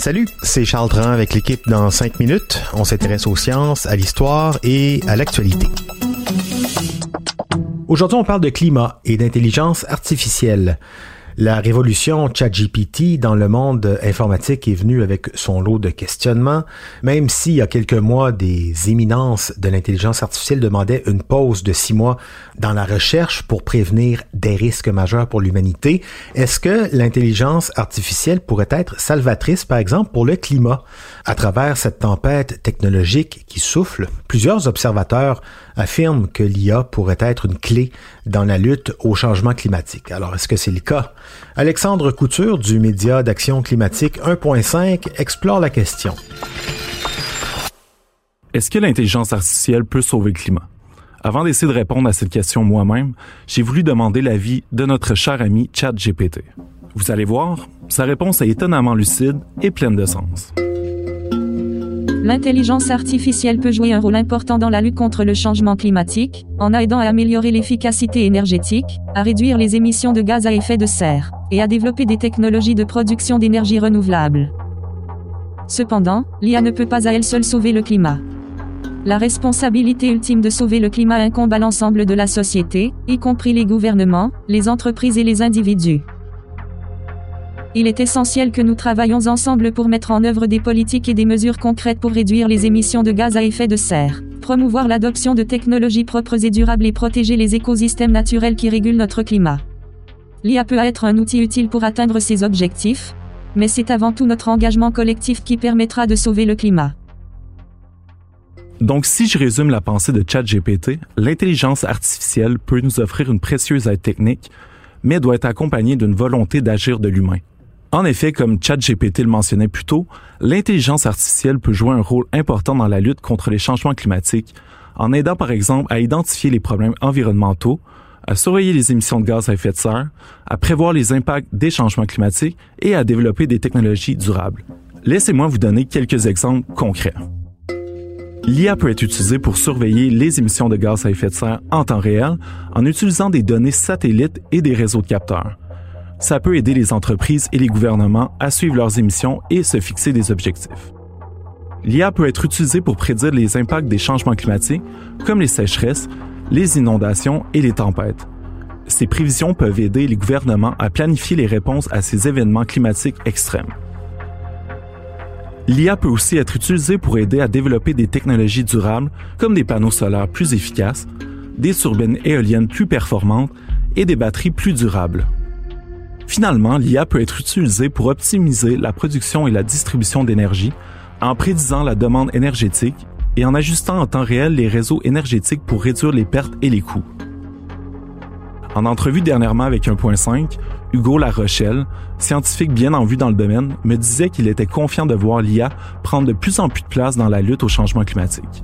Salut, c'est Charles Dran avec l'équipe dans 5 minutes. On s'intéresse aux sciences, à l'histoire et à l'actualité. Aujourd'hui, on parle de climat et d'intelligence artificielle. La révolution ChatGPT dans le monde informatique est venue avec son lot de questionnements, même s'il y a quelques mois, des éminences de l'intelligence artificielle demandaient une pause de six mois dans la recherche pour prévenir des risques majeurs pour l'humanité. Est-ce que l'intelligence artificielle pourrait être salvatrice, par exemple, pour le climat? À travers cette tempête technologique qui souffle, plusieurs observateurs affirment que l'IA pourrait être une clé dans la lutte au changement climatique. Alors, est-ce que c'est le cas? Alexandre Couture du média d'action climatique 1.5 explore la question. Est-ce que l'intelligence artificielle peut sauver le climat? Avant d'essayer de répondre à cette question moi-même, j'ai voulu demander l'avis de notre cher ami ChatGPT. Vous allez voir, sa réponse est étonnamment lucide et pleine de sens. L'intelligence artificielle peut jouer un rôle important dans la lutte contre le changement climatique, en aidant à améliorer l'efficacité énergétique, à réduire les émissions de gaz à effet de serre, et à développer des technologies de production d'énergie renouvelable. Cependant, l'IA ne peut pas à elle seule sauver le climat. La responsabilité ultime de sauver le climat incombe à l'ensemble de la société, y compris les gouvernements, les entreprises et les individus. Il est essentiel que nous travaillons ensemble pour mettre en œuvre des politiques et des mesures concrètes pour réduire les émissions de gaz à effet de serre, promouvoir l'adoption de technologies propres et durables et protéger les écosystèmes naturels qui régulent notre climat. L'IA peut être un outil utile pour atteindre ces objectifs, mais c'est avant tout notre engagement collectif qui permettra de sauver le climat. Donc, si je résume la pensée de ChatGPT, l'intelligence artificielle peut nous offrir une précieuse aide technique, mais doit être accompagnée d'une volonté d'agir de l'humain. En effet, comme ChatGPT le mentionnait plus tôt, l'intelligence artificielle peut jouer un rôle important dans la lutte contre les changements climatiques, en aidant par exemple à identifier les problèmes environnementaux, à surveiller les émissions de gaz à effet de serre, à prévoir les impacts des changements climatiques et à développer des technologies durables. Laissez-moi vous donner quelques exemples concrets. L'IA peut être utilisée pour surveiller les émissions de gaz à effet de serre en temps réel en utilisant des données satellites et des réseaux de capteurs ça peut aider les entreprises et les gouvernements à suivre leurs émissions et se fixer des objectifs. L'IA peut être utilisée pour prédire les impacts des changements climatiques, comme les sécheresses, les inondations et les tempêtes. Ces prévisions peuvent aider les gouvernements à planifier les réponses à ces événements climatiques extrêmes. L'IA peut aussi être utilisée pour aider à développer des technologies durables comme des panneaux solaires plus efficaces, des turbines éoliennes plus performantes et des batteries plus durables. Finalement, l'IA peut être utilisée pour optimiser la production et la distribution d'énergie en prédisant la demande énergétique et en ajustant en temps réel les réseaux énergétiques pour réduire les pertes et les coûts. En entrevue dernièrement avec 1.5, Hugo Larochelle, scientifique bien en vue dans le domaine, me disait qu'il était confiant de voir l'IA prendre de plus en plus de place dans la lutte au changement climatique.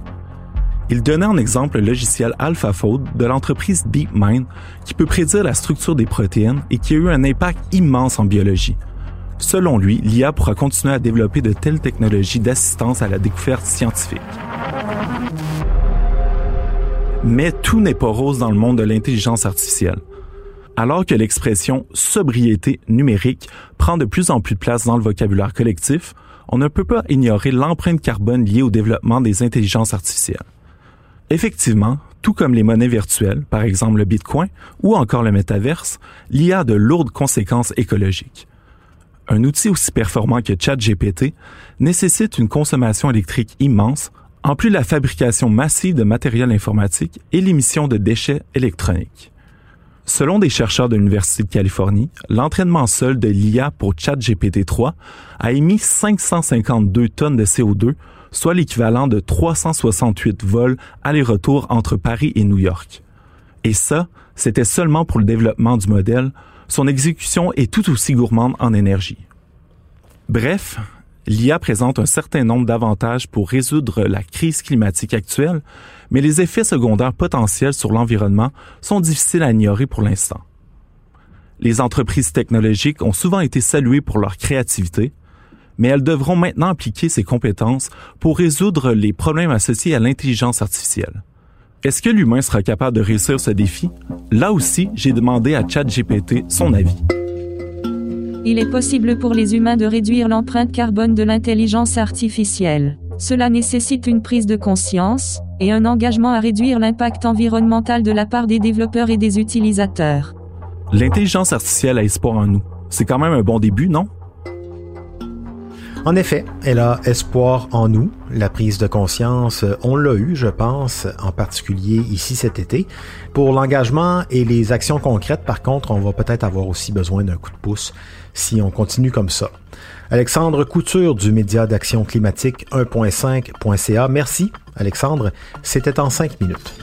Il donnait en exemple le logiciel AlphaFold de l'entreprise DeepMind qui peut prédire la structure des protéines et qui a eu un impact immense en biologie. Selon lui, l'IA pourra continuer à développer de telles technologies d'assistance à la découverte scientifique. Mais tout n'est pas rose dans le monde de l'intelligence artificielle. Alors que l'expression sobriété numérique prend de plus en plus de place dans le vocabulaire collectif, on ne peut pas ignorer l'empreinte carbone liée au développement des intelligences artificielles. Effectivement, tout comme les monnaies virtuelles, par exemple le Bitcoin ou encore le métaverse, l'IA a de lourdes conséquences écologiques. Un outil aussi performant que ChatGPT nécessite une consommation électrique immense, en plus de la fabrication massive de matériel informatique et l'émission de déchets électroniques. Selon des chercheurs de l'Université de Californie, l'entraînement seul de l'IA pour ChatGPT 3 a émis 552 tonnes de CO2 soit l'équivalent de 368 vols aller-retour entre Paris et New York. Et ça, c'était seulement pour le développement du modèle. Son exécution est tout aussi gourmande en énergie. Bref, l'IA présente un certain nombre d'avantages pour résoudre la crise climatique actuelle, mais les effets secondaires potentiels sur l'environnement sont difficiles à ignorer pour l'instant. Les entreprises technologiques ont souvent été saluées pour leur créativité, mais elles devront maintenant appliquer ces compétences pour résoudre les problèmes associés à l'intelligence artificielle. Est-ce que l'humain sera capable de réussir ce défi? Là aussi, j'ai demandé à ChatGPT son avis. Il est possible pour les humains de réduire l'empreinte carbone de l'intelligence artificielle. Cela nécessite une prise de conscience, et un engagement à réduire l'impact environnemental de la part des développeurs et des utilisateurs. L'intelligence artificielle a espoir en nous. C'est quand même un bon début, non? En effet, elle a espoir en nous. La prise de conscience, on l'a eu, je pense, en particulier ici cet été. Pour l'engagement et les actions concrètes, par contre, on va peut-être avoir aussi besoin d'un coup de pouce si on continue comme ça. Alexandre Couture du média d'action climatique 1.5.ca. Merci, Alexandre. C'était en cinq minutes.